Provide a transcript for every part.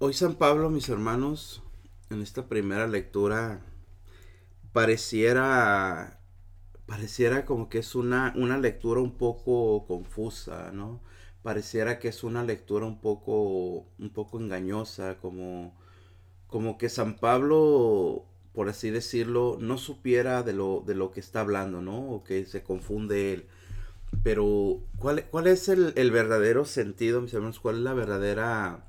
Hoy San Pablo, mis hermanos, en esta primera lectura pareciera pareciera como que es una, una lectura un poco confusa, ¿no? Pareciera que es una lectura un poco un poco engañosa, como como que San Pablo, por así decirlo, no supiera de lo de lo que está hablando, ¿no? O que se confunde él. Pero ¿cuál, cuál es el, el verdadero sentido, mis hermanos? ¿Cuál es la verdadera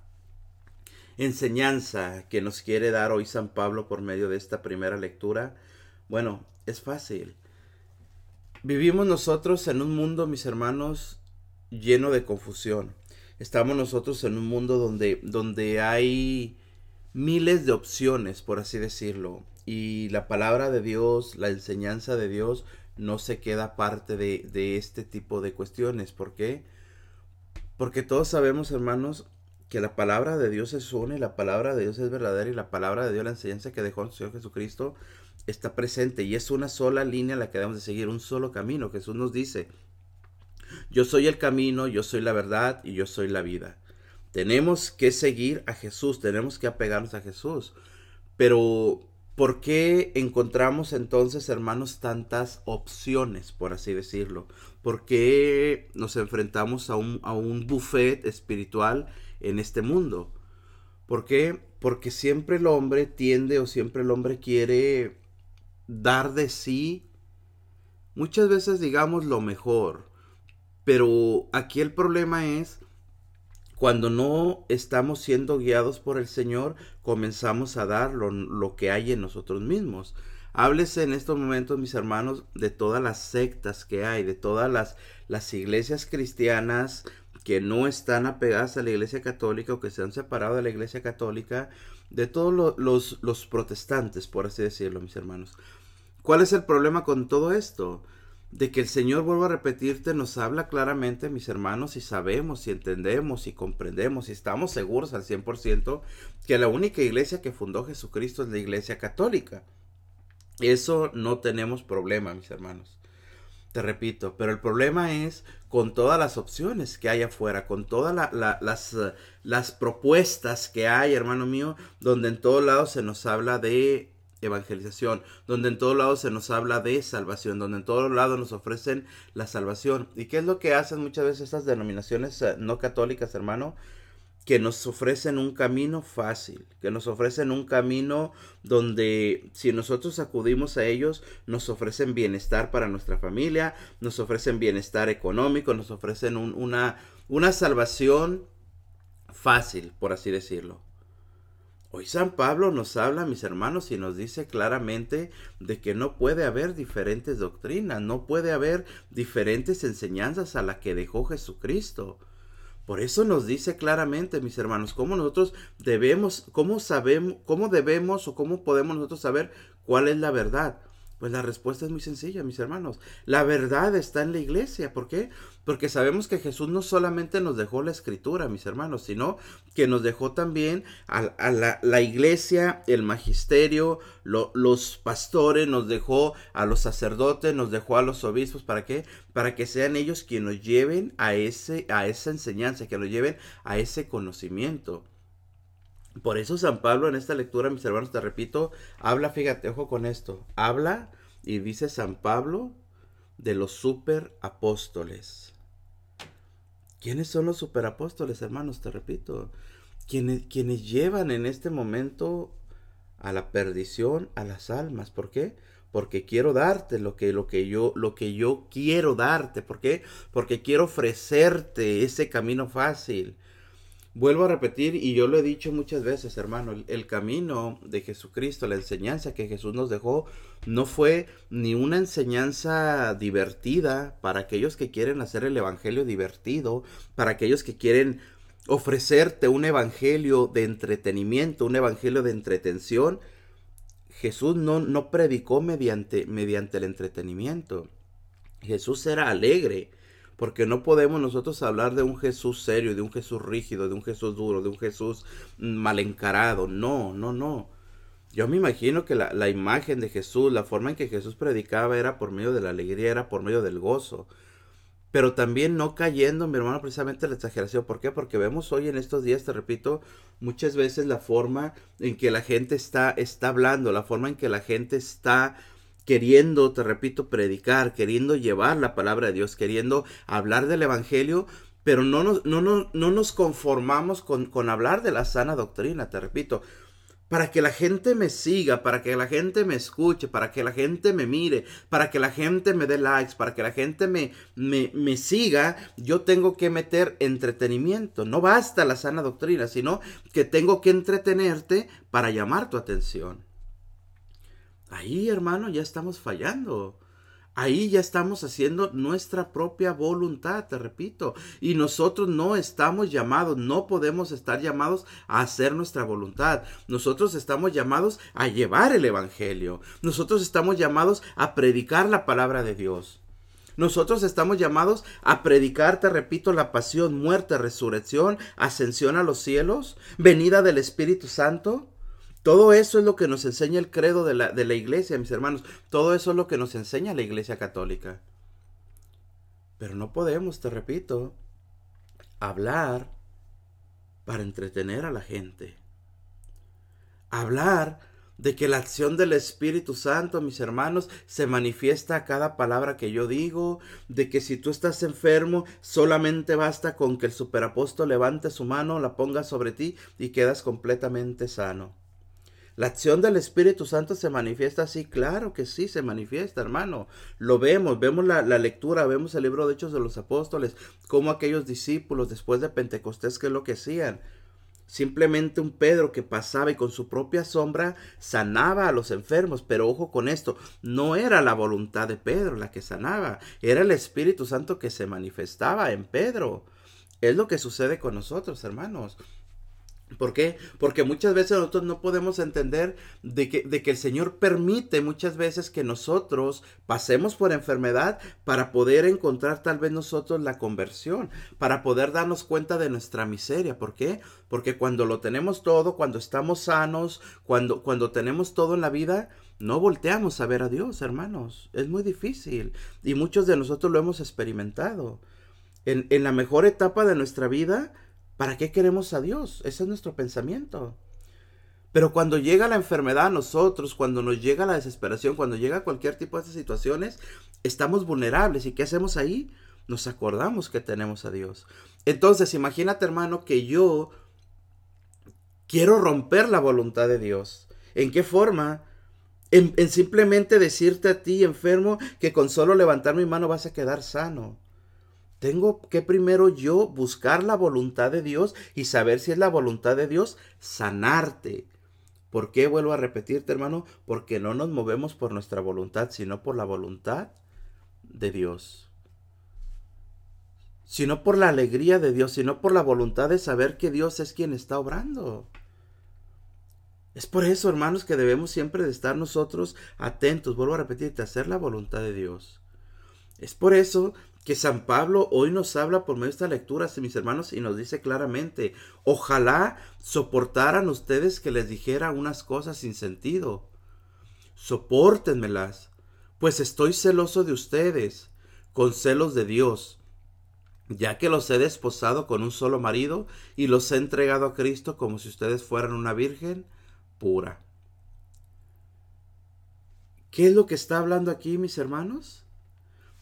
enseñanza que nos quiere dar hoy San Pablo por medio de esta primera lectura? Bueno, es fácil. Vivimos nosotros en un mundo, mis hermanos, lleno de confusión. Estamos nosotros en un mundo donde, donde hay miles de opciones, por así decirlo. Y la palabra de Dios, la enseñanza de Dios, no se queda parte de, de este tipo de cuestiones. ¿Por qué? Porque todos sabemos, hermanos, que la palabra de Dios es una y la palabra de Dios es verdadera y la palabra de Dios, la enseñanza que dejó el Señor Jesucristo, está presente y es una sola línea la que debemos de seguir, un solo camino. Jesús nos dice, yo soy el camino, yo soy la verdad y yo soy la vida. Tenemos que seguir a Jesús, tenemos que apegarnos a Jesús. Pero, ¿por qué encontramos entonces, hermanos, tantas opciones, por así decirlo? ¿Por qué nos enfrentamos a un, a un buffet espiritual en este mundo. ¿Por qué? Porque siempre el hombre tiende o siempre el hombre quiere dar de sí, muchas veces digamos lo mejor, pero aquí el problema es cuando no estamos siendo guiados por el Señor, comenzamos a dar lo, que hay en nosotros mismos. Háblese en estos momentos, mis hermanos, de todas las sectas que hay, de todas las, las iglesias cristianas que no están apegadas a la Iglesia Católica o que se han separado de la Iglesia Católica, de todos los, los protestantes, por así decirlo, mis hermanos. ¿Cuál es el problema con todo esto? De que el Señor, vuelvo a repetirte, nos habla claramente, mis hermanos, y sabemos, y entendemos, y comprendemos, y estamos seguros al 100% que la única iglesia que fundó Jesucristo es la Iglesia Católica. Eso no tenemos problema, mis hermanos. Te repito, pero el problema es con todas las opciones que hay afuera, con todas las, las propuestas que hay, hermano mío, donde en todos lados se nos habla de evangelización, donde en todos lados se nos habla de salvación, donde en todos lados nos ofrecen la salvación. ¿Y qué es lo que hacen muchas veces estas denominaciones eh, no católicas, hermano? que nos ofrecen un camino fácil, que nos ofrecen un camino donde si nosotros acudimos a ellos, nos ofrecen bienestar para nuestra familia, nos ofrecen bienestar económico, nos ofrecen una, una salvación fácil, por así decirlo. Hoy San Pablo nos habla, mis hermanos, y nos dice claramente de que no puede haber diferentes doctrinas, no puede haber diferentes enseñanzas a la que dejó Jesucristo. Por eso nos dice claramente, mis hermanos, cómo nosotros debemos, cómo sabemos, cómo debemos o cómo podemos nosotros saber cuál es la verdad. Pues la respuesta es muy sencilla, mis hermanos. La verdad está en la iglesia. ¿Por qué? Porque sabemos que Jesús no solamente nos dejó la escritura, mis hermanos, sino que nos dejó también a, la, iglesia, el magisterio, los pastores, nos dejó a los sacerdotes, nos dejó a los obispos. ¿Para qué? Para que sean ellos quienes nos lleven a, ese, a esa enseñanza, que nos lleven a ese conocimiento. Por eso San Pablo en esta lectura, mis hermanos, te repito, habla, fíjate, ojo con esto, habla y dice San Pablo de los superapóstoles. ¿Quiénes son los superapóstoles, hermanos? Te repito, quienes, quienes llevan en este momento a la perdición a las almas. ¿Por qué? Porque quiero darte lo que, lo que yo, lo que yo quiero darte. ¿Por qué? Porque quiero ofrecerte ese camino fácil Vuelvo a repetir, y yo lo he dicho muchas veces, hermano, el, camino de Jesucristo, la enseñanza que Jesús nos dejó, no fue ni una enseñanza divertida para aquellos que quieren hacer el Evangelio divertido, para aquellos que quieren ofrecerte un Evangelio de entretenimiento, un Evangelio de entretención. Jesús no, no predicó mediante, mediante el entretenimiento. Jesús era alegre, porque no podemos nosotros hablar de un Jesús serio, de un Jesús rígido, de un Jesús duro, de un Jesús mal encarado. No, no, no. Yo me imagino que la, la, imagen de Jesús, la forma en que Jesús predicaba era por medio de la alegría, era por medio del gozo. pero también no cayendo, mi hermano, precisamente en la exageración. ¿Por qué? Porque vemos hoy en estos días, te repito, muchas veces la forma en que la gente está, está hablando, la forma en que la gente está queriendo, te repito, predicar, queriendo llevar la palabra de Dios, queriendo hablar del Evangelio, pero no nos, no, no, no nos conformamos con, con hablar de la sana doctrina, te repito para que la gente me siga, para que la gente me escuche, para que la gente me mire, para que la gente me dé likes, para que la gente me, me, me, siga, yo tengo que meter entretenimiento. No basta la sana doctrina, sino que tengo que entretenerte para llamar tu atención. Ahí, hermano, ya estamos fallando. Ahí ya estamos haciendo nuestra propia voluntad, te repito. Y nosotros no estamos llamados, no podemos estar llamados a hacer nuestra voluntad. Nosotros estamos llamados a llevar el Evangelio. Nosotros estamos llamados a predicar la palabra de Dios. Nosotros estamos llamados a predicar, te repito, la pasión, muerte, resurrección, ascensión a los cielos, venida del Espíritu Santo. Todo eso es lo que nos enseña el credo de la, de la iglesia, mis hermanos. Todo eso es lo que nos enseña la iglesia católica. Pero no podemos, te repito, hablar para entretener a la gente. Hablar de que la acción del Espíritu Santo, mis hermanos, se manifiesta a cada palabra que yo digo, de que si tú estás enfermo, solamente basta con que el superapóstol levante su mano, la ponga sobre ti y quedas completamente sano. La acción del Espíritu Santo se manifiesta así, claro que sí, se manifiesta, hermano. Lo vemos, vemos la, lectura, vemos el libro de Hechos de los Apóstoles, cómo aquellos discípulos después de Pentecostés, ¿qué es lo que hacían? Simplemente un Pedro que pasaba y con su propia sombra sanaba a los enfermos. Pero ojo con esto, no era la voluntad de Pedro la que sanaba, era el Espíritu Santo que se manifestaba en Pedro. Es lo que sucede con nosotros, hermanos. ¿Por qué? Porque muchas veces nosotros no podemos entender de que, de que, el Señor permite muchas veces que nosotros pasemos por enfermedad para poder encontrar tal vez nosotros la conversión, para poder darnos cuenta de nuestra miseria. ¿Por qué? Porque cuando lo tenemos todo, cuando estamos sanos, cuando, cuando tenemos todo en la vida, no volteamos a ver a Dios, hermanos. Es muy difícil. Y muchos de nosotros lo hemos experimentado. En, en la mejor etapa de nuestra vida, ¿Para qué queremos a Dios? Ese es nuestro pensamiento. Pero cuando llega la enfermedad a nosotros, cuando nos llega la desesperación, cuando llega cualquier tipo de situaciones, estamos vulnerables. ¿Y qué hacemos ahí? Nos acordamos que tenemos a Dios. Entonces, imagínate, hermano, que yo quiero romper la voluntad de Dios. ¿En qué forma? En, simplemente decirte a ti, enfermo, que con solo levantar mi mano vas a quedar sano. Tengo que primero yo buscar la voluntad de Dios y saber si es la voluntad de Dios sanarte. ¿Por qué vuelvo a repetirte, hermano? Porque no nos movemos por nuestra voluntad, sino por la voluntad de Dios. Sino por la alegría de Dios, sino por la voluntad de saber que Dios es quien está obrando. Es por eso, hermanos, que debemos siempre de estar nosotros atentos, vuelvo a repetirte, hacer la voluntad de Dios. Es por eso que San Pablo hoy nos habla por medio de esta lectura, mis hermanos, y nos dice claramente, ojalá soportaran ustedes que les dijera unas cosas sin sentido. Sopórtenmelas, pues estoy celoso de ustedes, con celos de Dios, ya que los he desposado con un solo marido y los he entregado a Cristo como si ustedes fueran una virgen pura. ¿Qué es lo que está hablando aquí, mis hermanos?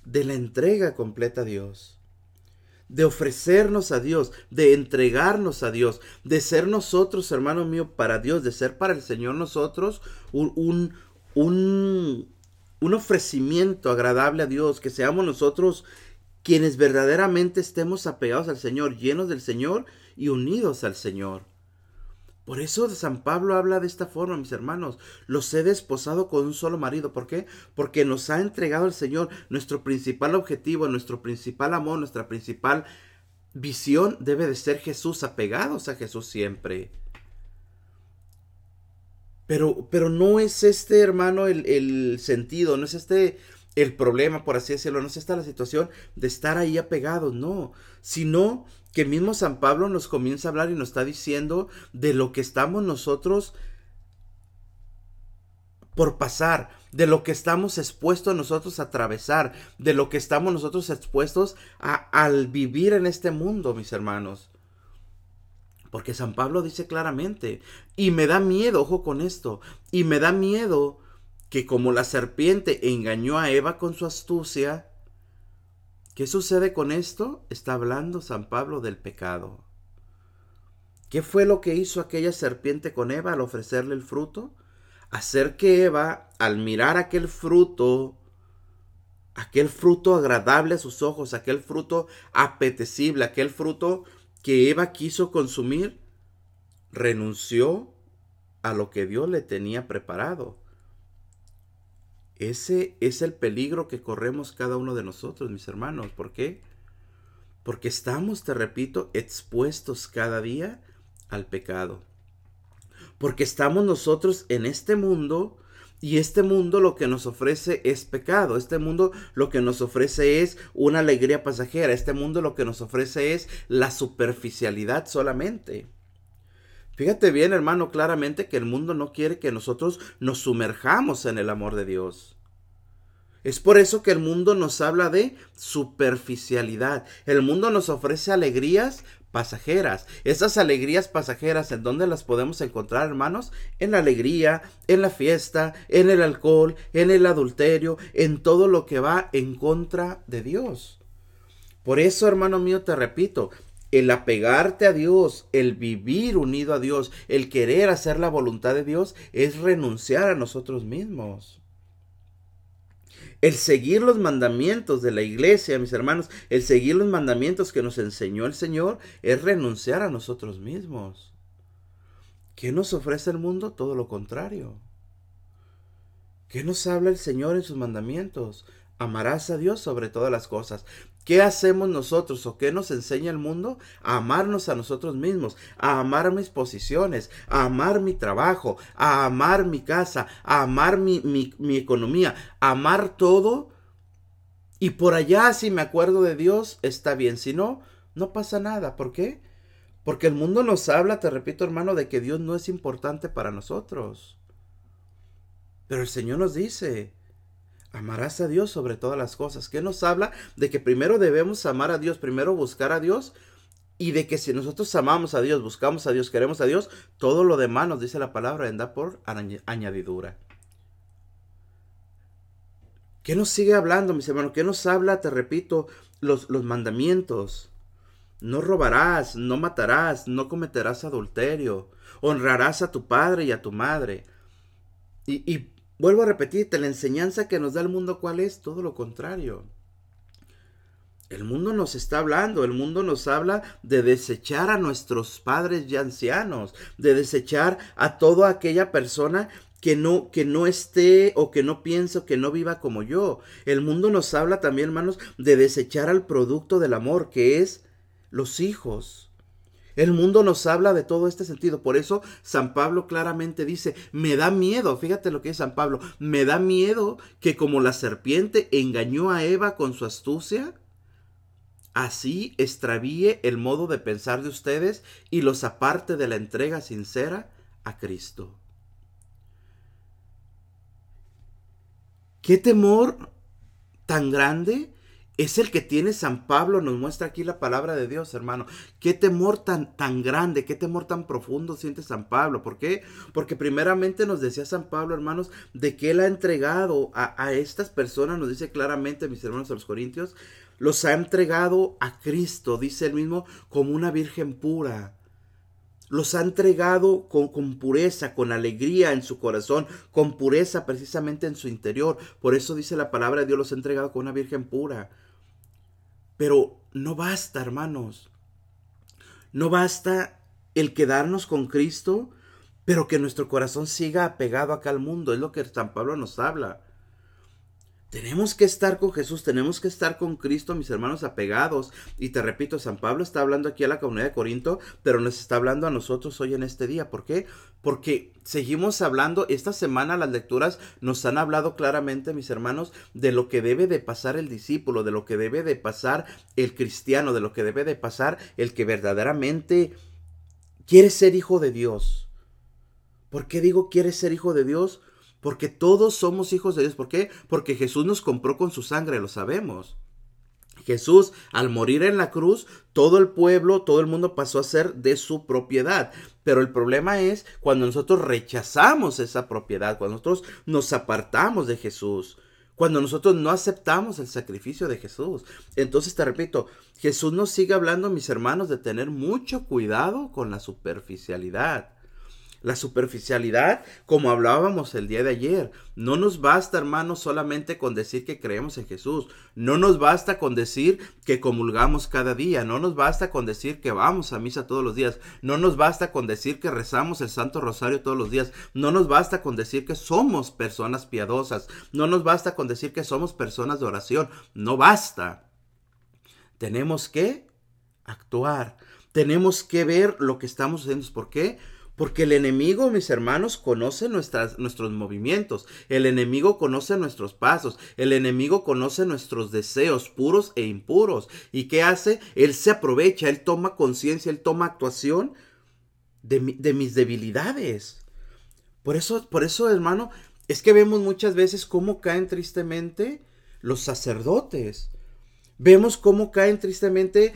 De la entrega completa a Dios, de ofrecernos a Dios, de entregarnos a Dios, de ser nosotros, hermano mío, para Dios, de ser para el Señor nosotros un, un, un, ofrecimiento agradable a Dios, que seamos nosotros quienes verdaderamente estemos apegados al Señor, llenos del Señor y unidos al Señor. Por eso San Pablo habla de esta forma, mis hermanos. Los he desposado con un solo marido. ¿Por qué? Porque nos ha entregado el Señor nuestro principal objetivo, nuestro principal amor, nuestra principal visión debe de ser Jesús, apegados a Jesús siempre. Pero, pero no es este, hermano, el, el sentido, no es este el problema, por así decirlo, no es esta la situación de estar ahí apegados, no, sino que mismo San Pablo nos comienza a hablar y nos está diciendo de lo que estamos nosotros por pasar, de lo que estamos expuestos nosotros a atravesar, de lo que estamos nosotros expuestos a, al vivir en este mundo, mis hermanos. Porque San Pablo dice claramente, y me da miedo, ojo con esto, y me da miedo que como la serpiente engañó a Eva con su astucia, ¿qué sucede con esto? Está hablando San Pablo del pecado. ¿Qué fue lo que hizo aquella serpiente con Eva al ofrecerle el fruto? Hacer que Eva, al mirar aquel fruto, aquel fruto agradable a sus ojos, aquel fruto apetecible, aquel fruto que Eva quiso consumir, renunció a lo que Dios le tenía preparado. Ese es el peligro que corremos cada uno de nosotros, mis hermanos. ¿Por qué? Porque estamos, te repito, expuestos cada día al pecado. Porque estamos nosotros en este mundo y este mundo lo que nos ofrece es pecado. Este mundo lo que nos ofrece es una alegría pasajera. Este mundo lo que nos ofrece es la superficialidad solamente. Fíjate bien, hermano, claramente que el mundo no quiere que nosotros nos sumerjamos en el amor de Dios. Es por eso que el mundo nos habla de superficialidad. El mundo nos ofrece alegrías pasajeras. Esas alegrías pasajeras, ¿en dónde las podemos encontrar, hermanos? En la alegría, en la fiesta, en el alcohol, en el adulterio, en todo lo que va en contra de Dios. Por eso, hermano mío, te repito, el apegarte a Dios, el vivir unido a Dios, el querer hacer la voluntad de Dios, es renunciar a nosotros mismos. El seguir los mandamientos de la iglesia, mis hermanos, el seguir los mandamientos que nos enseñó el Señor, es renunciar a nosotros mismos. ¿Qué nos ofrece el mundo? Todo lo contrario. ¿Qué nos habla el Señor en sus mandamientos? Amarás a Dios sobre todas las cosas. ¿Qué hacemos nosotros o qué nos enseña el mundo? A amarnos a nosotros mismos, a amar mis posiciones, a amar mi trabajo, a amar mi casa, a amar mi, mi, economía, a amar todo. Y por allá, si me acuerdo de Dios, está bien. Si no, no pasa nada. ¿Por qué? Porque el mundo nos habla, te repito hermano, de que Dios no es importante para nosotros. Pero el Señor nos dice, Amarás a Dios sobre todas las cosas. ¿Qué nos habla? De que primero debemos amar a Dios, primero buscar a Dios y de que si nosotros amamos a Dios, buscamos a Dios, queremos a Dios, todo lo demás nos dice la palabra vendrá por añadidura. ¿Qué nos sigue hablando, mis hermanos? ¿Qué nos habla, te repito, los, los mandamientos? No robarás, no matarás, no cometerás adulterio, honrarás a tu padre y a tu madre. Y, y Vuelvo a repetirte, la enseñanza que nos da el mundo, ¿cuál es? Todo lo contrario. El mundo nos está hablando, el mundo nos habla de desechar a nuestros padres ya ancianos, de desechar a toda aquella persona que no, que no esté o que no piense o que no viva como yo. El mundo nos habla también, hermanos, de desechar al producto del amor, que es los hijos. El mundo nos habla de todo este sentido. Por eso San Pablo claramente dice, me da miedo, fíjate lo que es San Pablo, me da miedo que como la serpiente engañó a Eva con su astucia, así extravíe el modo de pensar de ustedes y los aparte de la entrega sincera a Cristo. ¿Qué temor tan grande es el que tiene San Pablo, nos muestra aquí la palabra de Dios, hermano. Qué temor tan, tan grande, qué temor tan profundo siente San Pablo. ¿Por qué? Porque primeramente nos decía San Pablo, hermanos, de que él ha entregado a, estas personas, nos dice claramente, mis hermanos a los Corintios, los ha entregado a Cristo, dice él mismo, como una virgen pura los ha entregado con, con, pureza, con alegría en su corazón, con pureza precisamente en su interior. Por eso dice la palabra de Dios, los ha entregado con una virgen pura. Pero no basta, hermanos. No basta el quedarnos con Cristo, pero que nuestro corazón siga apegado acá al mundo. Es lo que San Pablo nos habla. Tenemos que estar con Jesús, tenemos que estar con Cristo, mis hermanos apegados. Y te repito, San Pablo está hablando aquí a la comunidad de Corinto, pero nos está hablando a nosotros hoy en este día. ¿Por qué? Porque seguimos hablando, esta semana las lecturas nos han hablado claramente, mis hermanos, de lo que debe de pasar el discípulo, de lo que debe de pasar el cristiano, de lo que debe de pasar el que verdaderamente quiere ser hijo de Dios. ¿Por qué digo quiere ser hijo de Dios? Porque todos somos hijos de Dios. ¿Por qué? Porque Jesús nos compró con su sangre, lo sabemos. Jesús, al morir en la cruz, todo el pueblo, todo el mundo pasó a ser de su propiedad. Pero el problema es cuando nosotros rechazamos esa propiedad, cuando nosotros nos apartamos de Jesús, cuando nosotros no aceptamos el sacrificio de Jesús. Entonces te repito, Jesús nos sigue hablando, mis hermanos, de tener mucho cuidado con la superficialidad. La superficialidad, como hablábamos el día de ayer, no nos basta, hermanos, solamente con decir que creemos en Jesús. No nos basta con decir que comulgamos cada día. No nos basta con decir que vamos a misa todos los días. No nos basta con decir que rezamos el Santo Rosario todos los días. No nos basta con decir que somos personas piadosas. No nos basta con decir que somos personas de oración. No basta. Tenemos que actuar. Tenemos que ver lo que estamos haciendo. ¿Por qué? Porque el enemigo, mis hermanos, conoce nuestras, nuestros movimientos, el enemigo conoce nuestros pasos, el enemigo conoce nuestros deseos puros e impuros. ¿Y qué hace? Él se aprovecha, él toma conciencia, él toma actuación de, de, mis debilidades. Por eso, por eso, hermano, es que vemos muchas veces cómo caen tristemente los sacerdotes. Vemos cómo caen tristemente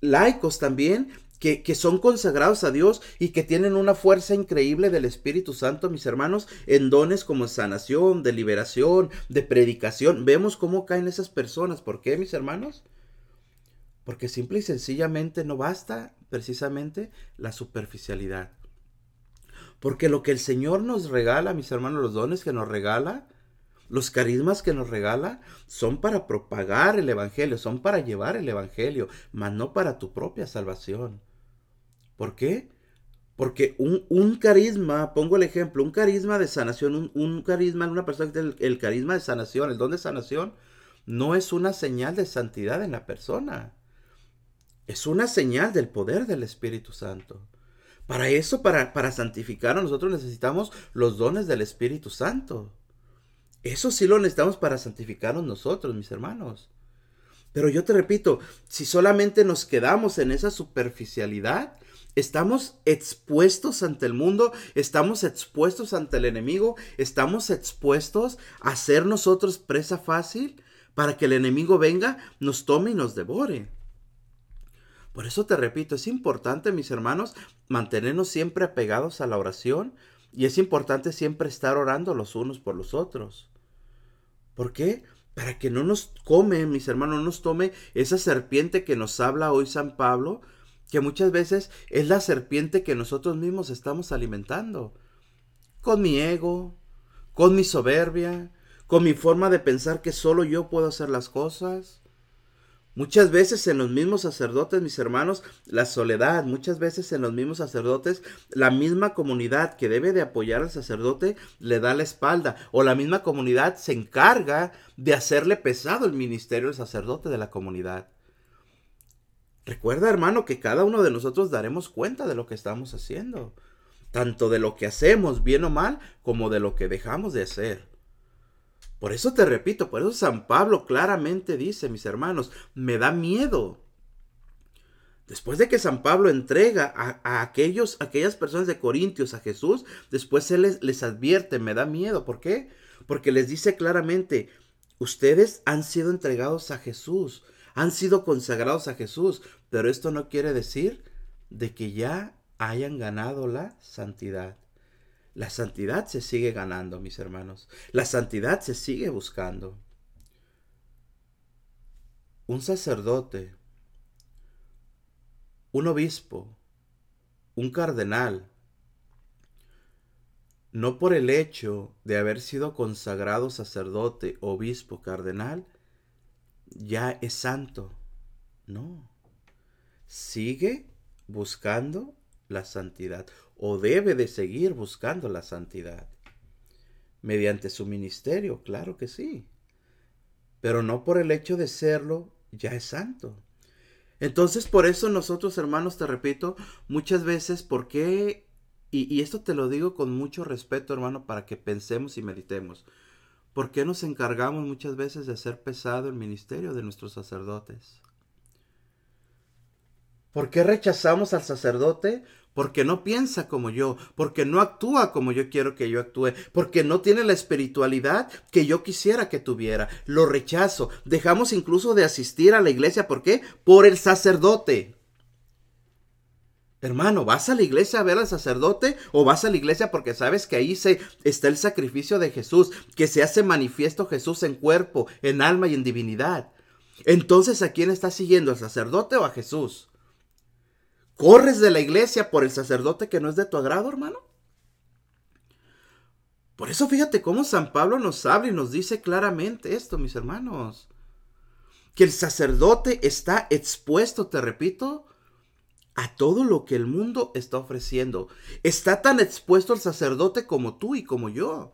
laicos también que, son consagrados a Dios y que tienen una fuerza increíble del Espíritu Santo, mis hermanos, en dones como sanación, de liberación, de predicación. Vemos cómo caen esas personas. ¿Por qué, mis hermanos? Porque simple y sencillamente no basta precisamente la superficialidad. Porque lo que el Señor nos regala, mis hermanos, los dones que nos regala, los carismas que nos regala son para propagar el Evangelio, son para llevar el Evangelio, mas no para tu propia salvación. ¿Por qué? Porque un, carisma, pongo el ejemplo, un carisma de sanación, un, carisma en una persona que tiene el, carisma de sanación, el don de sanación, no es una señal de santidad en la persona. Es una señal del poder del Espíritu Santo. Para eso, para, para santificar a nosotros necesitamos los dones del Espíritu Santo. Eso sí lo necesitamos para santificarnos nosotros, mis hermanos. Pero yo te repito, si solamente nos quedamos en esa superficialidad, Estamos expuestos ante el mundo, estamos expuestos ante el enemigo, estamos expuestos a ser nosotros presa fácil para que el enemigo venga, nos tome y nos devore. Por eso te repito, es importante, mis hermanos, mantenernos siempre apegados a la oración y es importante siempre estar orando los unos por los otros. ¿Por qué? Para que no nos come, mis hermanos, no nos tome esa serpiente que nos habla hoy San Pablo, que muchas veces es la serpiente que nosotros mismos estamos alimentando. Con mi ego, con mi soberbia, con mi forma de pensar que solo yo puedo hacer las cosas. Muchas veces en los mismos sacerdotes, mis hermanos, la soledad, muchas veces en los mismos sacerdotes, la misma comunidad que debe de apoyar al sacerdote le da la espalda, o la misma comunidad se encarga de hacerle pesado el ministerio del sacerdote de la comunidad. Recuerda, hermano, que cada uno de nosotros daremos cuenta de lo que estamos haciendo, tanto de lo que hacemos, bien o mal, como de lo que dejamos de hacer. Por eso te repito, por eso San Pablo claramente dice, mis hermanos, me da miedo. Después de que San Pablo entrega a, aquellos, aquellas personas de Corintios a Jesús, después él les, les advierte, me da miedo. ¿Por qué? Porque les dice claramente, ustedes han sido entregados a Jesús han sido consagrados a Jesús, pero esto no quiere decir de que ya hayan ganado la santidad. La santidad se sigue ganando, mis hermanos. La santidad se sigue buscando. Un sacerdote, un obispo, un cardenal, no por el hecho de haber sido consagrado sacerdote, obispo, cardenal, ya es santo. No. Sigue buscando la santidad o debe de seguir buscando la santidad. Mediante su ministerio, claro que sí. Pero no por el hecho de serlo, ya es santo. Entonces, por eso nosotros, hermanos, te repito, muchas veces, ¿por qué? Y, y esto te lo digo con mucho respeto, hermano, para que pensemos y meditemos. ¿Por qué nos encargamos muchas veces de hacer pesado el ministerio de nuestros sacerdotes? ¿Por qué rechazamos al sacerdote? Porque no piensa como yo, porque no actúa como yo quiero que yo actúe, porque no tiene la espiritualidad que yo quisiera que tuviera. Lo rechazo. Dejamos incluso de asistir a la iglesia. ¿Por qué? Por el sacerdote. Hermano, ¿vas a la iglesia a ver al sacerdote o vas a la iglesia porque sabes que ahí se, está el sacrificio de Jesús, que se hace manifiesto Jesús en cuerpo, en alma y en divinidad? Entonces, ¿a quién estás siguiendo, al sacerdote o a Jesús? ¿Corres de la iglesia por el sacerdote que no es de tu agrado, hermano? Por eso fíjate cómo San Pablo nos habla y nos dice claramente esto, mis hermanos. Que el sacerdote está expuesto, te repito, a todo lo que el mundo está ofreciendo. Está tan expuesto el sacerdote como tú y como yo.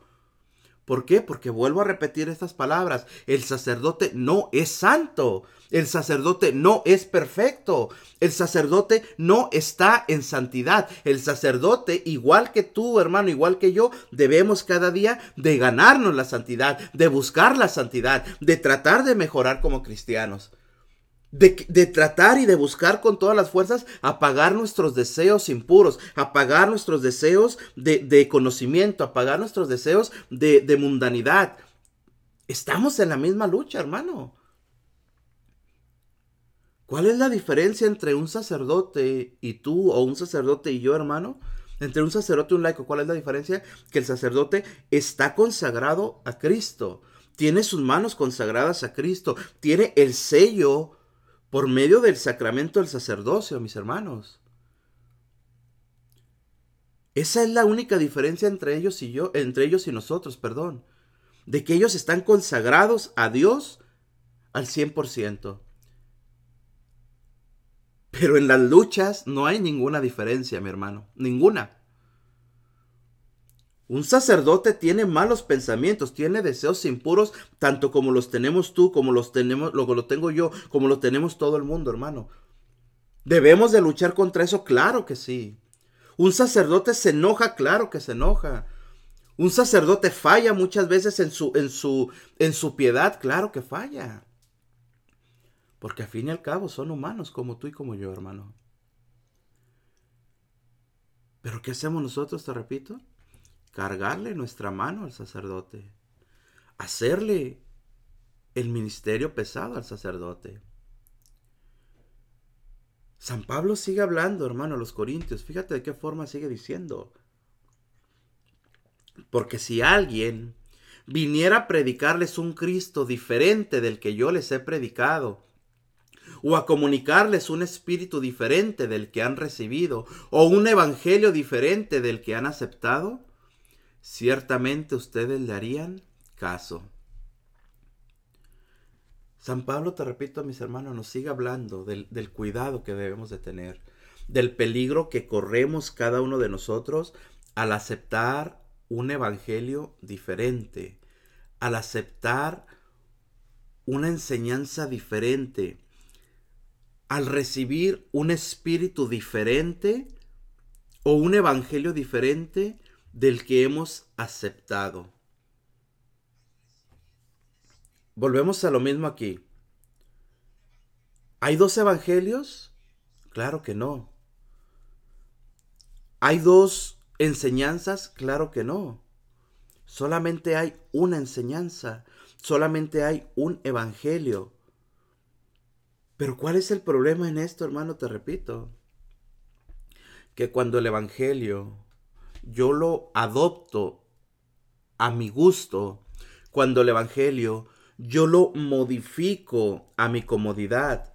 ¿Por qué? Porque vuelvo a repetir estas palabras. El sacerdote no es santo. El sacerdote no es perfecto. El sacerdote no está en santidad. El sacerdote, igual que tú, hermano, igual que yo, debemos cada día de ganarnos la santidad, de buscar la santidad, de tratar de mejorar como cristianos de, tratar y de buscar con todas las fuerzas apagar nuestros deseos impuros, apagar nuestros deseos de, conocimiento, apagar nuestros deseos de, de mundanidad. Estamos en la misma lucha, hermano. ¿Cuál es la diferencia entre un sacerdote y tú o un sacerdote y yo, hermano? Entre un sacerdote y un laico, ¿cuál es la diferencia? Que el sacerdote está consagrado a Cristo, tiene sus manos consagradas a Cristo, tiene el sello por medio del sacramento del sacerdocio, mis hermanos. Esa es la única diferencia entre ellos y yo, entre ellos y nosotros, perdón, de que ellos están consagrados a Dios al 100%. Pero en las luchas no hay ninguna diferencia, mi hermano, ninguna. Un sacerdote tiene malos pensamientos, tiene deseos impuros, tanto como los tenemos tú, como los tenemos, lo, lo tengo yo, como lo tenemos todo el mundo, hermano. ¿Debemos de luchar contra eso? Claro que sí. Un sacerdote se enoja, claro que se enoja. Un sacerdote falla muchas veces en su, en su, en su piedad, claro que falla. Porque al fin y al cabo son humanos como tú y como yo, hermano. Pero ¿qué hacemos nosotros, te repito? Cargarle nuestra mano al sacerdote, hacerle el ministerio pesado al sacerdote. San Pablo sigue hablando, hermano, a los corintios. Fíjate de qué forma sigue diciendo. Porque si alguien viniera a predicarles un Cristo diferente del que yo les he predicado, o a comunicarles un espíritu diferente del que han recibido, o un evangelio diferente del que han aceptado, ciertamente ustedes le harían caso. San Pablo, te repito, mis hermanos, nos sigue hablando del, del, cuidado que debemos de tener, del peligro que corremos cada uno de nosotros al aceptar un evangelio diferente, al aceptar una enseñanza diferente, al recibir un espíritu diferente o un evangelio diferente del que hemos aceptado. Volvemos a lo mismo aquí. ¿Hay dos evangelios? Claro que no. ¿Hay dos enseñanzas? Claro que no. Solamente hay una enseñanza, solamente hay un evangelio. Pero ¿cuál es el problema en esto, hermano? Te repito. Que cuando el evangelio yo lo adopto a mi gusto, cuando el Evangelio yo lo modifico a mi comodidad,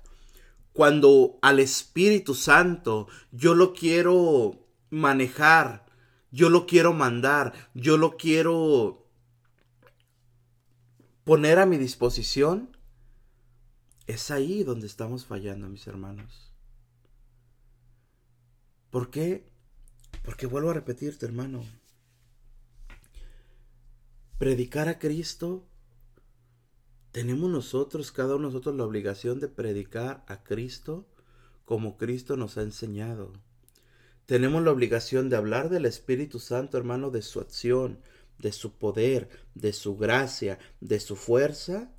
cuando al Espíritu Santo yo lo quiero manejar, yo lo quiero mandar, yo lo quiero poner a mi disposición, es ahí donde estamos fallando, mis hermanos. ¿Por qué? Porque vuelvo a repetirte, hermano. Predicar a Cristo, tenemos nosotros, cada uno de nosotros, la obligación de predicar a Cristo como Cristo nos ha enseñado. Tenemos la obligación de hablar del Espíritu Santo, hermano, de su acción, de su poder, de su gracia, de su fuerza,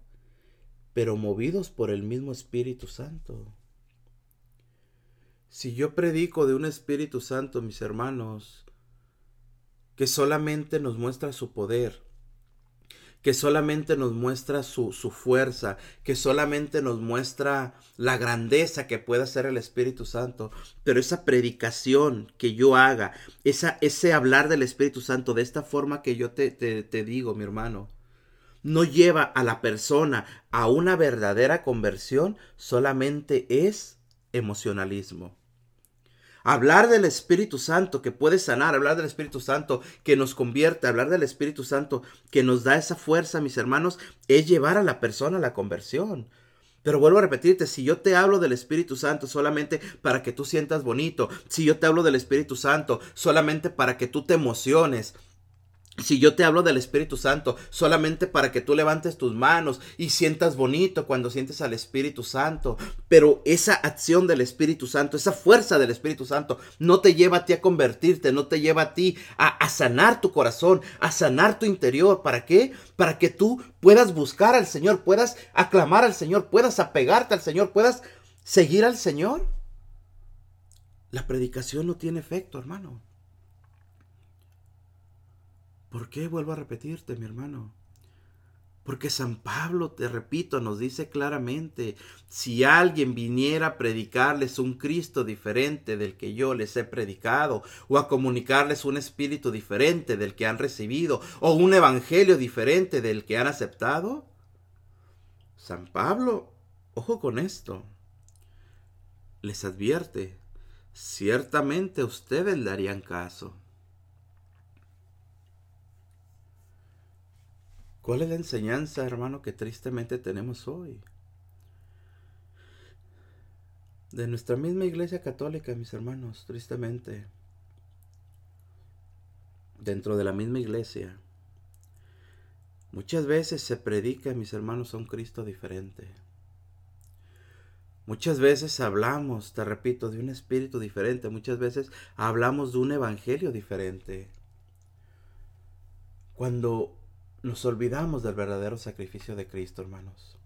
pero movidos por el mismo Espíritu Santo. Si yo predico de un Espíritu Santo, mis hermanos, que solamente nos muestra su poder, que solamente nos muestra su, su, fuerza, que solamente nos muestra la grandeza que puede hacer el Espíritu Santo. Pero esa predicación que yo haga, esa, ese hablar del Espíritu Santo de esta forma que yo te, te, te digo, mi hermano, no lleva a la persona a una verdadera conversión, solamente es emocionalismo. Hablar del Espíritu Santo que puede sanar, hablar del Espíritu Santo que nos convierte, hablar del Espíritu Santo que nos da esa fuerza, mis hermanos, es llevar a la persona a la conversión. Pero vuelvo a repetirte, si yo te hablo del Espíritu Santo solamente para que tú sientas bonito, si yo te hablo del Espíritu Santo solamente para que tú te emociones, si yo te hablo del Espíritu Santo solamente para que tú levantes tus manos y sientas bonito cuando sientes al Espíritu Santo, pero esa acción del Espíritu Santo, esa fuerza del Espíritu Santo no te lleva a ti a convertirte, no te lleva a ti a, sanar tu corazón, a sanar tu interior. ¿Para qué? Para que tú puedas buscar al Señor, puedas aclamar al Señor, puedas apegarte al Señor, puedas seguir al Señor. La predicación no tiene efecto, hermano. ¿Por qué vuelvo a repetirte, mi hermano? Porque San Pablo, te repito, nos dice claramente, si alguien viniera a predicarles un Cristo diferente del que yo les he predicado, o a comunicarles un espíritu diferente del que han recibido, o un evangelio diferente del que han aceptado, San Pablo, ojo con esto, les advierte, ciertamente ustedes le caso. ¿Cuál es la enseñanza, hermano, que tristemente tenemos hoy? De nuestra misma iglesia católica, mis hermanos, tristemente. Dentro de la misma iglesia. Muchas veces se predica, mis hermanos, a un Cristo diferente. Muchas veces hablamos, te repito, de un espíritu diferente. Muchas veces hablamos de un evangelio diferente. Cuando nos olvidamos del verdadero sacrificio de Cristo, hermanos.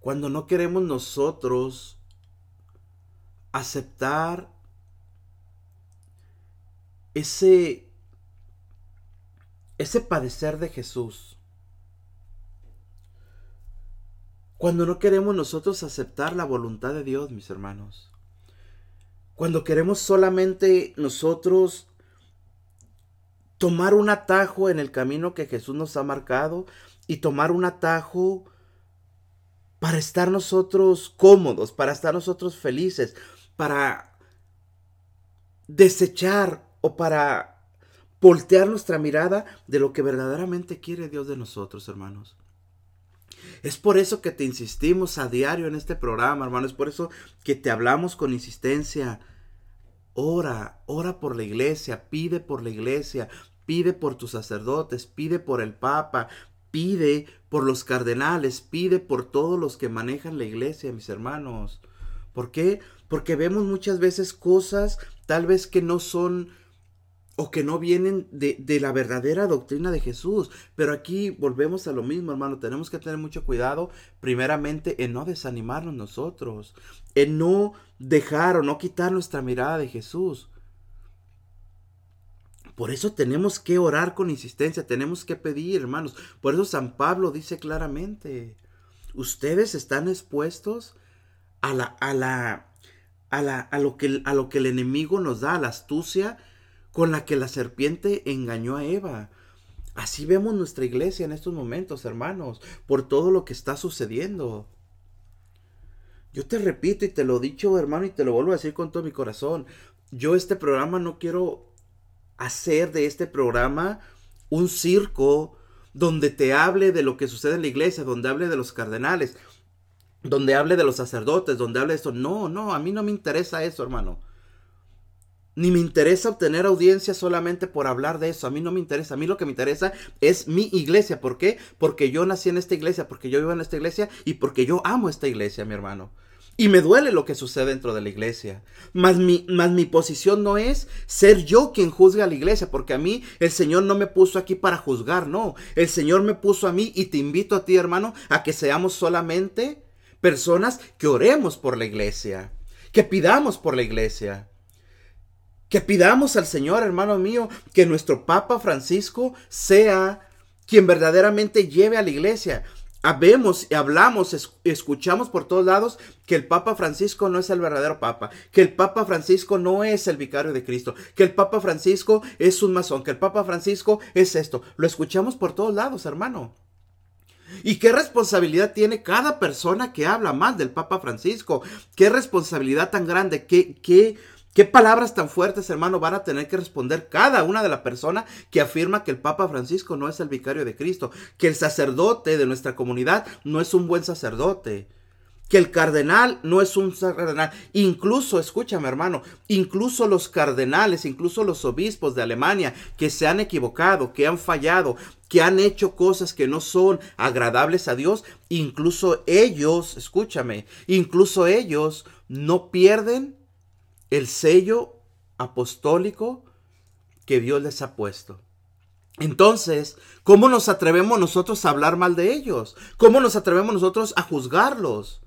Cuando no queremos nosotros aceptar ese ese padecer de Jesús. Cuando no queremos nosotros aceptar la voluntad de Dios, mis hermanos. Cuando queremos solamente nosotros tomar un atajo en el camino que Jesús nos ha marcado y tomar un atajo para estar nosotros cómodos, para estar nosotros felices, para desechar o para voltear nuestra mirada de lo que verdaderamente quiere Dios de nosotros, hermanos. Es por eso que te insistimos a diario en este programa, hermano. Es por eso que te hablamos con insistencia Ora, ora por la iglesia, pide por la iglesia, pide por tus sacerdotes, pide por el Papa, pide por los cardenales, pide por todos los que manejan la iglesia, mis hermanos. ¿Por qué? Porque vemos muchas veces cosas tal vez que no son o que no vienen de, de, la verdadera doctrina de Jesús. Pero aquí volvemos a lo mismo, hermano. Tenemos que tener mucho cuidado, primeramente, en no desanimarnos nosotros, en no dejar o no quitar nuestra mirada de Jesús. Por eso tenemos que orar con insistencia, tenemos que pedir, hermanos. Por eso San Pablo dice claramente, ustedes están expuestos a la a la a la a lo que a lo que el enemigo nos da, a la astucia con la que la serpiente engañó a Eva. Así vemos nuestra iglesia en estos momentos, hermanos, por todo lo que está sucediendo. Yo te repito y te lo he dicho, hermano, y te lo vuelvo a decir con todo mi corazón. Yo este programa no quiero hacer de este programa un circo donde te hable de lo que sucede en la iglesia, donde hable de los cardenales, donde hable de los sacerdotes, donde hable de esto. No, no, a mí no me interesa eso, hermano. Ni me interesa obtener audiencia solamente por hablar de eso. A mí no me interesa. A mí lo que me interesa es mi iglesia. ¿Por qué? Porque yo nací en esta iglesia, porque yo vivo en esta iglesia y porque yo amo esta iglesia, mi hermano. Y me duele lo que sucede dentro de la iglesia. Mas mi, mi posición no es ser yo quien juzgue a la iglesia, porque a mí el Señor no me puso aquí para juzgar, no. El Señor me puso a mí y te invito a ti, hermano, a que seamos solamente Personas que oremos por la iglesia, que pidamos por la iglesia. Que pidamos al Señor, hermano mío, que nuestro Papa Francisco sea quien verdaderamente lleve a la iglesia. Habemos hablamos, escuchamos por todos lados que el Papa Francisco no es el verdadero Papa, que el Papa Francisco no es el vicario de Cristo, que el Papa Francisco es un masón, que el Papa Francisco es esto. Lo escuchamos por todos lados, hermano. ¿Y qué responsabilidad tiene cada persona que habla mal del Papa Francisco? ¿Qué responsabilidad tan grande? ¿Qué, qué, qué palabras tan fuertes, hermano, van a tener que responder cada una de la persona que afirma que el Papa Francisco no es el vicario de Cristo? Que el sacerdote de nuestra comunidad no es un buen sacerdote que el cardenal no es un cardenal. Incluso, escúchame hermano, incluso los cardenales, incluso los obispos de Alemania que se han equivocado, que han fallado, que han hecho cosas que no son agradables a Dios, incluso ellos, escúchame, incluso ellos no pierden el sello apostólico que Dios les ha puesto. Entonces, ¿cómo nos atrevemos nosotros a hablar mal de ellos? ¿Cómo nos atrevemos nosotros a juzgarlos?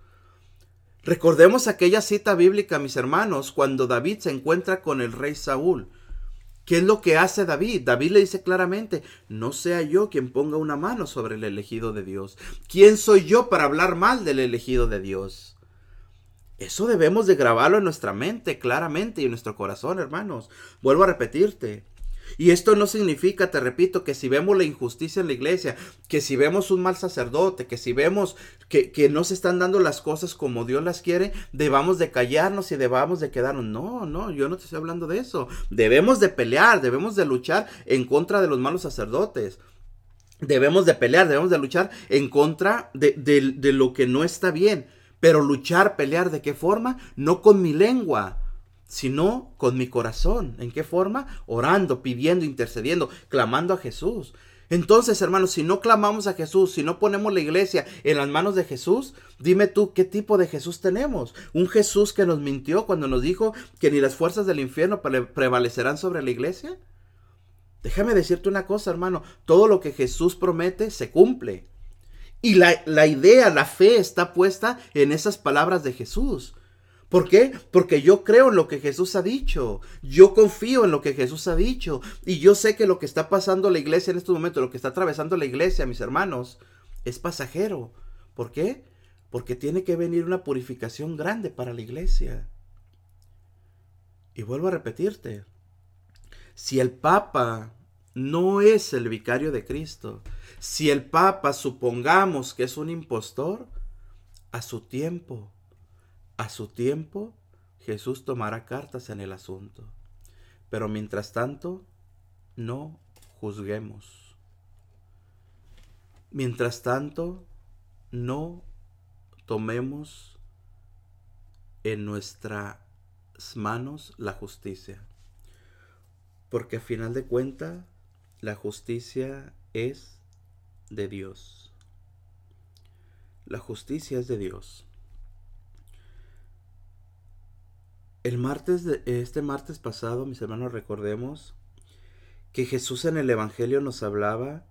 Recordemos aquella cita bíblica, mis hermanos, cuando David se encuentra con el rey Saúl. ¿Qué es lo que hace David? David le dice claramente, no sea yo quien ponga una mano sobre el elegido de Dios. ¿Quién soy yo para hablar mal del elegido de Dios? Eso debemos de grabarlo en nuestra mente claramente y en nuestro corazón, hermanos. Vuelvo a repetirte. Y esto no significa, te repito, que si vemos la injusticia en la iglesia, que si vemos un mal sacerdote, que si vemos que, que no se están dando las cosas como Dios las quiere, debamos de callarnos y debamos de quedarnos. No, no, yo no te estoy hablando de eso. Debemos de pelear, debemos de luchar en contra de los malos sacerdotes. Debemos de pelear, debemos de luchar en contra de, de lo que no está bien. Pero luchar, pelear, ¿de qué forma? No con mi lengua, sino con mi corazón. ¿En qué forma? Orando, pidiendo, intercediendo, clamando a Jesús. Entonces, hermanos, si no clamamos a Jesús, si no ponemos la iglesia en las manos de Jesús, dime tú qué tipo de Jesús tenemos. Un Jesús que nos mintió cuando nos dijo que ni las fuerzas del infierno prevalecerán sobre la iglesia. Déjame decirte una cosa, hermano, todo lo que Jesús promete se cumple. Y la, la idea, la fe está puesta en esas palabras de Jesús. ¿Por qué? Porque yo creo en lo que Jesús ha dicho. Yo confío en lo que Jesús ha dicho. Y yo sé que lo que está pasando la iglesia en este momento, lo que está atravesando la iglesia, mis hermanos, es pasajero. ¿Por qué? Porque tiene que venir una purificación grande para la iglesia. Y vuelvo a repetirte. Si el Papa no es el vicario de Cristo, si el Papa supongamos que es un impostor, a su tiempo a su tiempo, Jesús tomará cartas en el asunto. Pero mientras tanto, no juzguemos. Mientras tanto, no tomemos en nuestras manos la justicia. Porque a final de cuentas, la justicia es de Dios. La justicia es de Dios. El martes de este martes pasado, mis hermanos, recordemos que Jesús en el Evangelio nos hablaba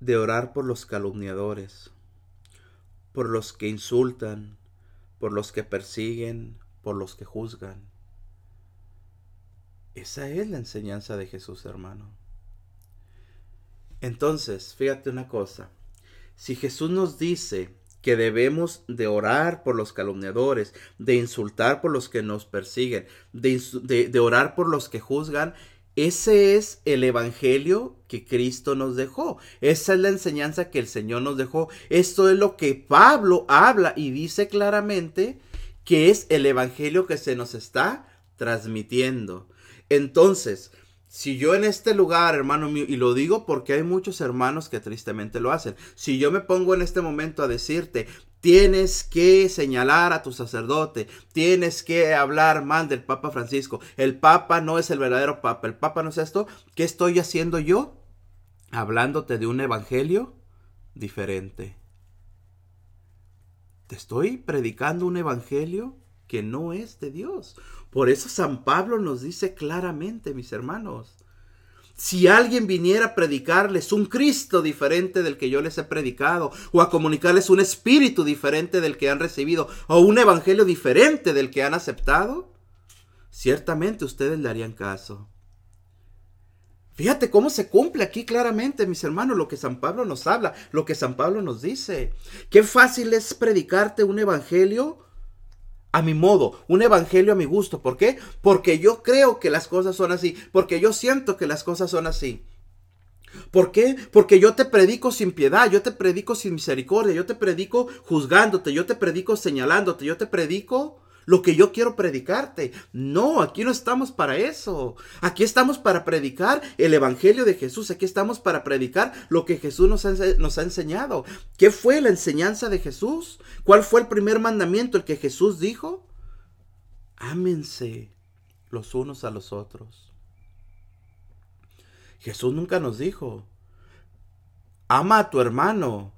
de orar por los calumniadores, por los que insultan, por los que persiguen, por los que juzgan. Esa es la enseñanza de Jesús, hermano. Entonces, fíjate una cosa. Si Jesús nos dice que debemos de orar por los calumniadores, de insultar por los que nos persiguen, de, orar por los que juzgan. Ese es el Evangelio que Cristo nos dejó. Esa es la enseñanza que el Señor nos dejó. Esto es lo que Pablo habla y dice claramente que es el Evangelio que se nos está transmitiendo. Entonces, si yo en este lugar, hermano mío, y lo digo porque hay muchos hermanos que tristemente lo hacen, si yo me pongo en este momento a decirte, tienes que señalar a tu sacerdote, tienes que hablar mal del Papa Francisco, el Papa no es el verdadero Papa, el Papa no es esto, ¿qué estoy haciendo yo? Hablándote de un evangelio diferente. Te estoy predicando un evangelio que no es de Dios. Por eso San Pablo nos dice claramente, mis hermanos, si alguien viniera a predicarles un Cristo diferente del que yo les he predicado, o a comunicarles un espíritu diferente del que han recibido, o un evangelio diferente del que han aceptado, ciertamente ustedes le harían caso. Fíjate cómo se cumple aquí claramente, mis hermanos, lo que San Pablo nos habla, lo que San Pablo nos dice. Qué fácil es predicarte un evangelio a mi modo, un evangelio a mi gusto. ¿Por qué? Porque yo creo que las cosas son así, porque yo siento que las cosas son así. ¿Por qué? Porque yo te predico sin piedad, yo te predico sin misericordia, yo te predico juzgándote, yo te predico señalándote, yo te predico lo que yo quiero predicarte. No, aquí no estamos para eso. Aquí estamos para predicar el Evangelio de Jesús. Aquí estamos para predicar lo que Jesús nos ha, enseñado. ¿Qué fue la enseñanza de Jesús? ¿Cuál fue el primer mandamiento, el que Jesús dijo? Ámense los unos a los otros. Jesús nunca nos dijo, ama a tu hermano,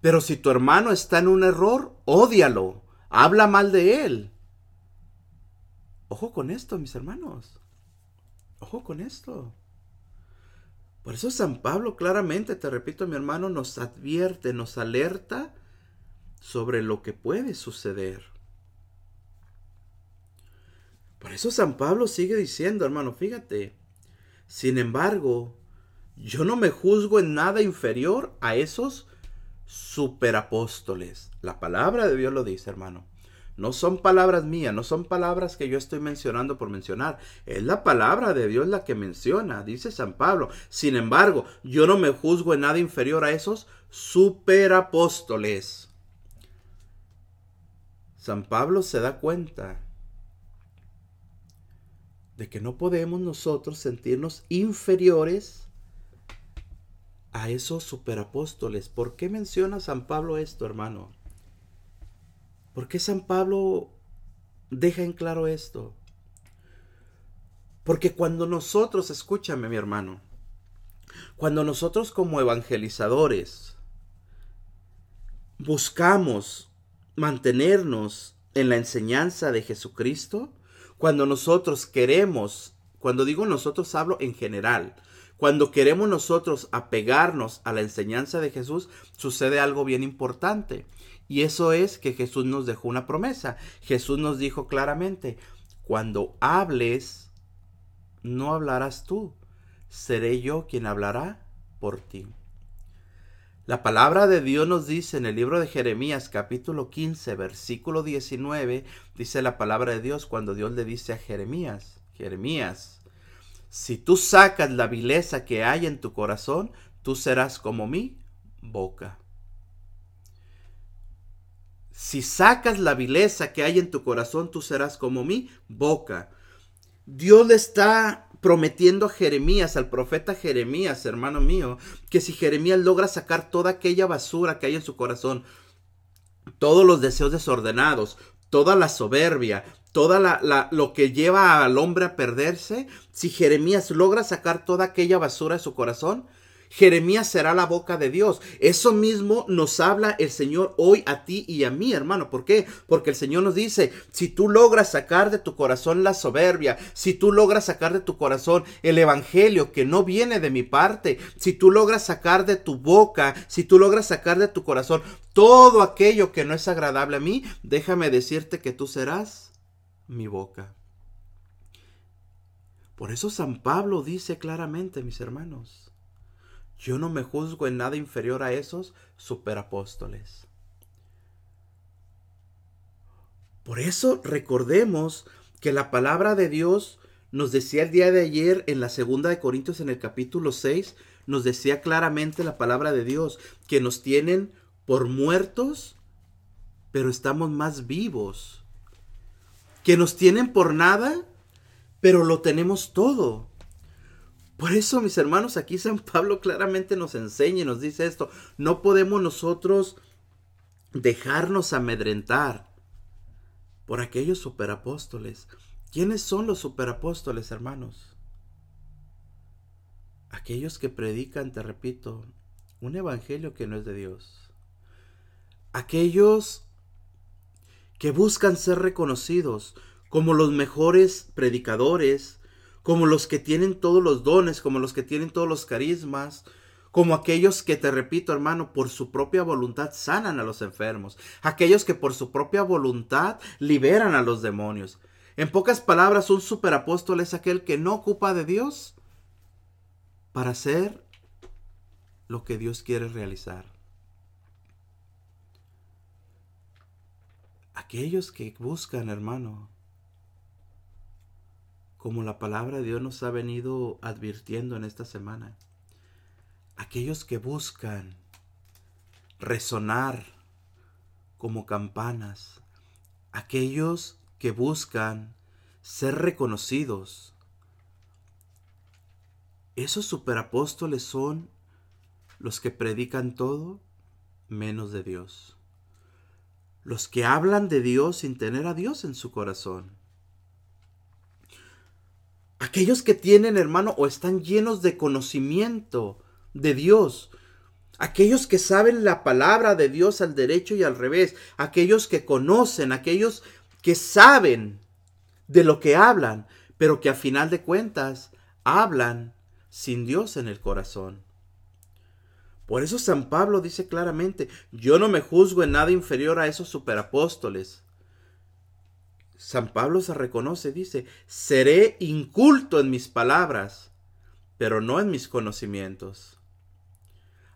pero si tu hermano está en un error, ódialo, habla mal de él. Ojo con esto, mis hermanos. Ojo con esto. Por eso San Pablo claramente, te repito, mi hermano, nos advierte, nos alerta sobre lo que puede suceder. Por eso San Pablo sigue diciendo, hermano, fíjate, sin embargo, yo no me juzgo en nada inferior a esos superapóstoles. La palabra de Dios lo dice, hermano. No son palabras mías, no son palabras que yo estoy mencionando por mencionar. Es la palabra de Dios la que menciona, dice San Pablo. Sin embargo, yo no me juzgo en nada inferior a esos superapóstoles. San Pablo se da cuenta de que no podemos nosotros sentirnos inferiores a esos superapóstoles. ¿Por qué menciona San Pablo esto, hermano? ¿Por qué San Pablo deja en claro esto? Porque cuando nosotros, escúchame mi hermano, cuando nosotros como evangelizadores buscamos mantenernos en la enseñanza de Jesucristo, cuando nosotros queremos, cuando digo nosotros hablo en general, cuando queremos nosotros apegarnos a la enseñanza de Jesús, sucede algo bien importante. Y eso es que Jesús nos dejó una promesa. Jesús nos dijo claramente, cuando hables, no hablarás tú, seré yo quien hablará por ti. La palabra de Dios nos dice en el libro de Jeremías capítulo 15 versículo 19, dice la palabra de Dios cuando Dios le dice a Jeremías, Jeremías, si tú sacas la vileza que hay en tu corazón, tú serás como mi boca. Si sacas la vileza que hay en tu corazón, tú serás como mi boca. Dios le está prometiendo a Jeremías, al profeta Jeremías, hermano mío, que si Jeremías logra sacar toda aquella basura que hay en su corazón, todos los deseos desordenados, toda la soberbia, toda la, lo que lleva al hombre a perderse, si Jeremías logra sacar toda aquella basura de su corazón, Jeremías será la boca de Dios. Eso mismo nos habla el Señor hoy a ti y a mí, hermano. ¿Por qué? Porque el Señor nos dice, si tú logras sacar de tu corazón la soberbia, si tú logras sacar de tu corazón el Evangelio que no viene de mi parte, si tú logras sacar de tu boca, si tú logras sacar de tu corazón todo aquello que no es agradable a mí, déjame decirte que tú serás mi boca. Por eso San Pablo dice claramente, mis hermanos, yo no me juzgo en nada inferior a esos superapóstoles. Por eso recordemos que la palabra de Dios nos decía el día de ayer en la segunda de Corintios en el capítulo 6, nos decía claramente la palabra de Dios que nos tienen por muertos, pero estamos más vivos. Que nos tienen por nada, pero lo tenemos todo. Por eso, mis hermanos, aquí San Pablo claramente nos enseña y nos dice esto. No podemos nosotros dejarnos amedrentar por aquellos superapóstoles. ¿Quiénes son los superapóstoles, hermanos? Aquellos que predican, te repito, un evangelio que no es de Dios. Aquellos que buscan ser reconocidos como los mejores predicadores, como los que tienen todos los dones, como los que tienen todos los carismas, como aquellos que, te repito hermano, por su propia voluntad sanan a los enfermos, aquellos que por su propia voluntad liberan a los demonios. En pocas palabras, un superapóstol es aquel que no ocupa de Dios para hacer lo que Dios quiere realizar. Aquellos que buscan, hermano, como la palabra de Dios nos ha venido advirtiendo en esta semana, aquellos que buscan resonar como campanas, aquellos que buscan ser reconocidos, esos superapóstoles son los que predican todo menos de Dios. Los que hablan de Dios sin tener a Dios en su corazón. Aquellos que tienen, hermano, o están llenos de conocimiento de Dios. Aquellos que saben la palabra de Dios al derecho y al revés. Aquellos que conocen, aquellos que saben de lo que hablan, pero que a final de cuentas hablan sin Dios en el corazón. Por eso San Pablo dice claramente, yo no me juzgo en nada inferior a esos superapóstoles. San Pablo se reconoce, dice, seré inculto en mis palabras, pero no en mis conocimientos.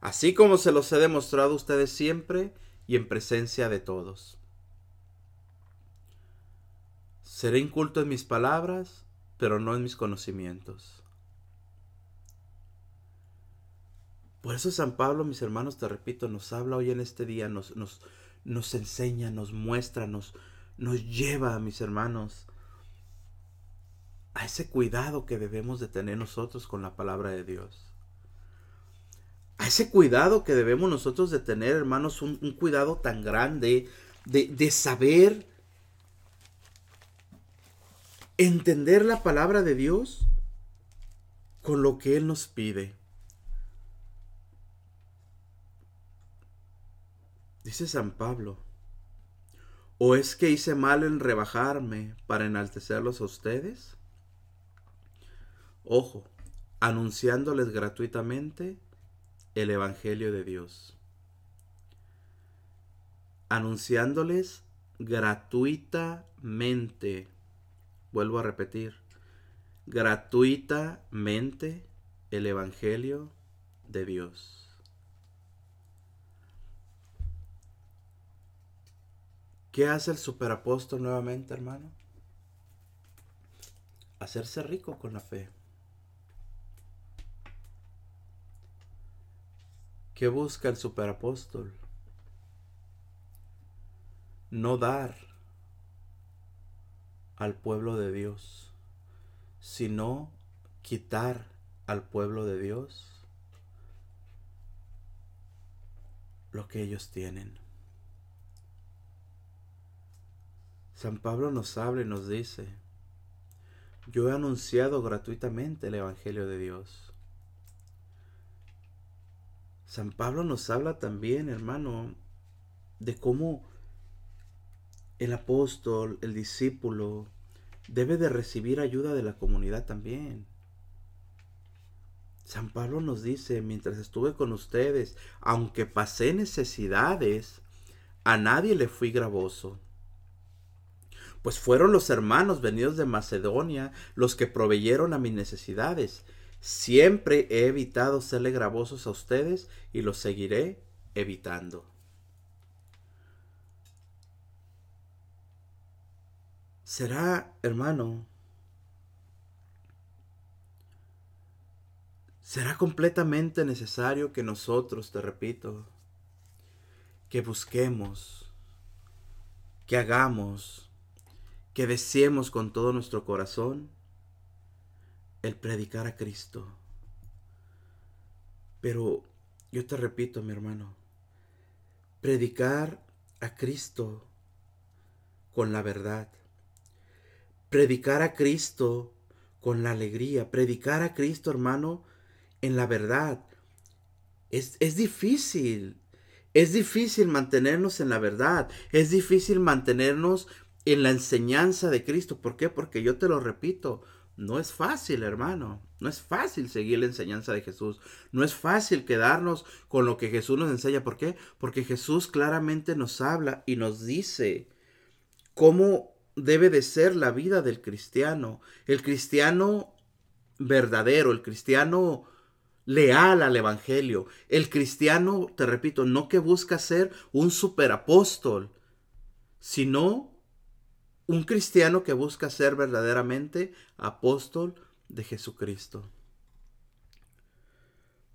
Así como se los he demostrado a ustedes siempre y en presencia de todos. Seré inculto en mis palabras, pero no en mis conocimientos. Por eso San Pablo, mis hermanos, te repito, nos habla hoy en este día, nos, nos, nos enseña, nos muestra, nos, nos lleva, mis hermanos, a ese cuidado que debemos de tener nosotros con la palabra de Dios. A ese cuidado que debemos nosotros de tener, hermanos, un, cuidado tan grande de, de saber entender la palabra de Dios con lo que Él nos pide. Dice San Pablo, ¿o es que hice mal en rebajarme para enaltecerlos a ustedes? Ojo, anunciándoles gratuitamente el Evangelio de Dios. Anunciándoles gratuitamente vuelvo a repetir, gratuitamente el Evangelio de Dios. ¿Qué hace el superapóstol nuevamente, hermano? Hacerse rico con la fe. ¿Qué busca el superapóstol? No dar al pueblo de Dios, sino quitar al pueblo de Dios lo que ellos tienen. San Pablo nos habla y nos dice, yo he anunciado gratuitamente el Evangelio de Dios. San Pablo nos habla también, hermano, de cómo el apóstol, el discípulo, debe de recibir ayuda de la comunidad también. San Pablo nos dice, mientras estuve con ustedes, aunque pasé necesidades, a nadie le fui gravoso. Pues fueron los hermanos venidos de Macedonia los que proveyeron a mis necesidades. Siempre he evitado serle gravosos a ustedes y los seguiré evitando. será, hermano, será completamente necesario que nosotros, te repito, que busquemos, que hagamos, que deseemos con todo nuestro corazón el predicar a Cristo. Pero yo te repito, mi hermano, predicar a Cristo con la verdad predicar a Cristo con la alegría, predicar a Cristo, hermano, en la verdad. Es, es difícil, es difícil mantenernos en la verdad, es difícil mantenernos en la enseñanza de Cristo. ¿Por qué? Porque yo te lo repito, No es fácil, hermano. No es fácil seguir la enseñanza de Jesús. No es fácil quedarnos con lo que Jesús nos enseña. ¿Por qué? Porque Jesús claramente nos habla y nos dice cómo debe de ser la vida del cristiano. El cristiano verdadero, el cristiano leal al Evangelio. El cristiano, te repito, no que busca ser un superapóstol, sino un cristiano que busca ser verdaderamente apóstol de Jesucristo.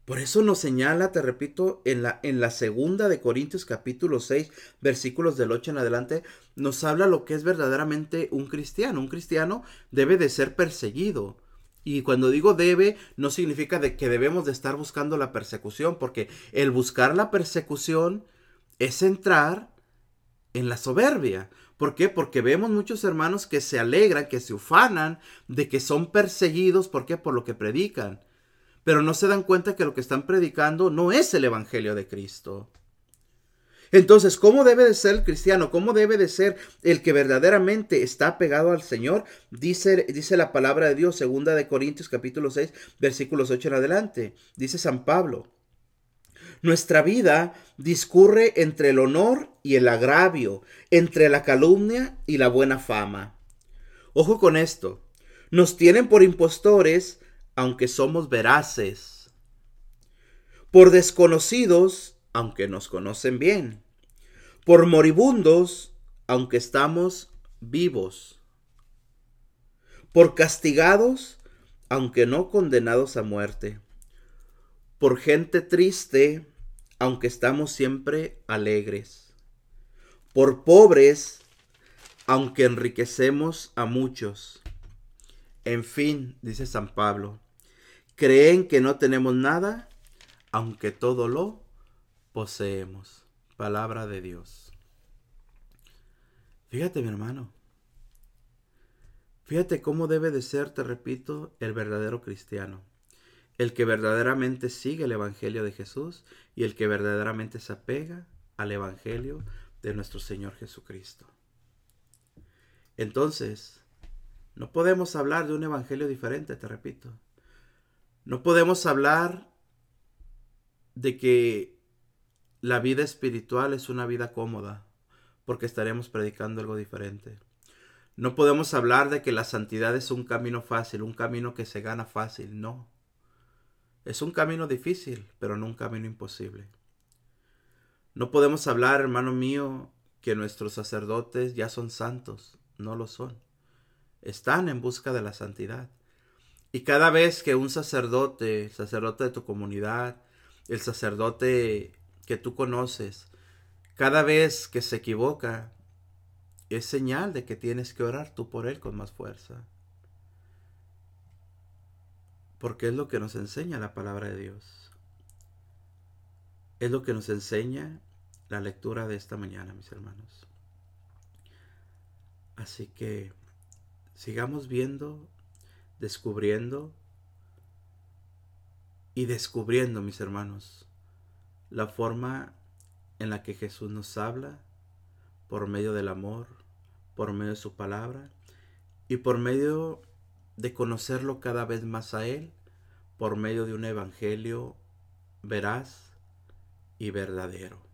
Por eso nos señala, te repito, en la, en la segunda de Corintios capítulo 6, versículos del 8 en adelante, nos habla lo que es verdaderamente un cristiano. Un cristiano debe de ser perseguido. Y cuando digo debe, no significa de que debemos de estar buscando la persecución, porque el buscar la persecución es entrar en la soberbia. ¿Por qué? Porque vemos muchos hermanos que se alegran, que se ufanan de que son perseguidos, ¿por qué? Por lo que predican. Pero no se dan cuenta que lo que están predicando no es el Evangelio de Cristo. Entonces, ¿cómo debe de ser el cristiano? ¿Cómo debe de ser el que verdaderamente está pegado al Señor? Dice, dice la palabra de Dios, segunda de Corintios capítulo 6, versículos 8 en adelante. Dice San Pablo. Nuestra vida discurre entre el honor y el agravio, entre la calumnia y la buena fama. Ojo con esto. Nos tienen por impostores, aunque somos veraces. Por desconocidos, aunque nos conocen bien. Por moribundos, aunque estamos vivos. Por castigados, aunque no condenados a muerte por gente triste, aunque estamos siempre alegres, por pobres, aunque enriquecemos a muchos. En fin, dice San Pablo, creen que no tenemos nada, aunque todo lo poseemos. Palabra de Dios. Fíjate, mi hermano. Fíjate cómo debe de ser, te repito, el verdadero cristiano el que verdaderamente sigue el Evangelio de Jesús y el que verdaderamente se apega al Evangelio de nuestro Señor Jesucristo. Entonces, no podemos hablar de un Evangelio diferente, te repito. No podemos hablar de que la vida espiritual es una vida cómoda, porque estaremos predicando algo diferente. No podemos hablar de que la santidad es un camino fácil, un camino que se gana fácil, no. Es un camino difícil, pero no un camino imposible. No podemos hablar, hermano mío, que nuestros sacerdotes ya son santos. No lo son. Están en busca de la santidad. Y cada vez que un sacerdote, el sacerdote de tu comunidad, el sacerdote que tú conoces, cada vez que se equivoca, es señal de que tienes que orar tú por él con más fuerza porque es lo que nos enseña la palabra de Dios. Es lo que nos enseña la lectura de esta mañana, mis hermanos. Así que sigamos viendo, descubriendo y descubriendo, mis hermanos, la forma en la que Jesús nos habla por medio del amor, por medio de su palabra y por medio de conocerlo cada vez más a Él por medio de un evangelio veraz y verdadero.